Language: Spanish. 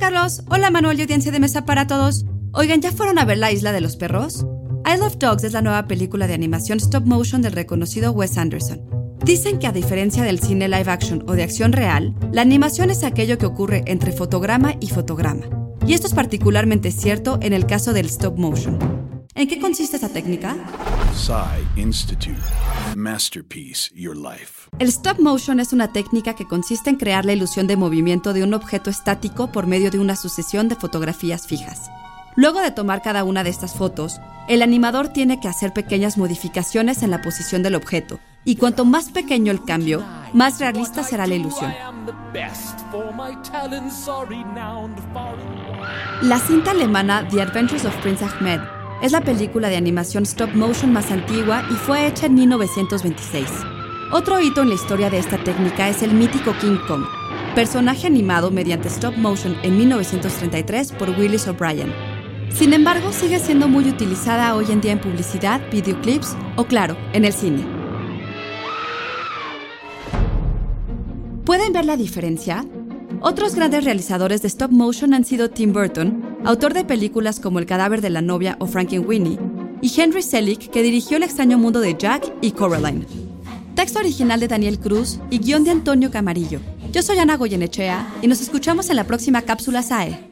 Carlos. Hola Manuel y audiencia de mesa para todos. Oigan, ¿ya fueron a ver La Isla de los Perros? I Love Dogs es la nueva película de animación stop motion del reconocido Wes Anderson. Dicen que a diferencia del cine live action o de acción real, la animación es aquello que ocurre entre fotograma y fotograma. Y esto es particularmente cierto en el caso del stop motion. ¿En qué consiste esa técnica? Institute. Masterpiece Your Life. El stop motion es una técnica que consiste en crear la ilusión de movimiento de un objeto estático por medio de una sucesión de fotografías fijas. Luego de tomar cada una de estas fotos, el animador tiene que hacer pequeñas modificaciones en la posición del objeto, y cuanto más pequeño el cambio, más realista será la ilusión. La cinta alemana The Adventures of Prince Ahmed es la película de animación stop motion más antigua y fue hecha en 1926. Otro hito en la historia de esta técnica es el mítico King Kong, personaje animado mediante stop motion en 1933 por Willis O'Brien. Sin embargo, sigue siendo muy utilizada hoy en día en publicidad, videoclips o, claro, en el cine. ¿Pueden ver la diferencia? Otros grandes realizadores de stop motion han sido Tim Burton, autor de películas como El cadáver de la novia o Frankenweenie, y Henry Selick, que dirigió El extraño mundo de Jack y Coraline. Texto original de Daniel Cruz y guion de Antonio Camarillo. Yo soy Ana Goyenechea y nos escuchamos en la próxima cápsula SAE.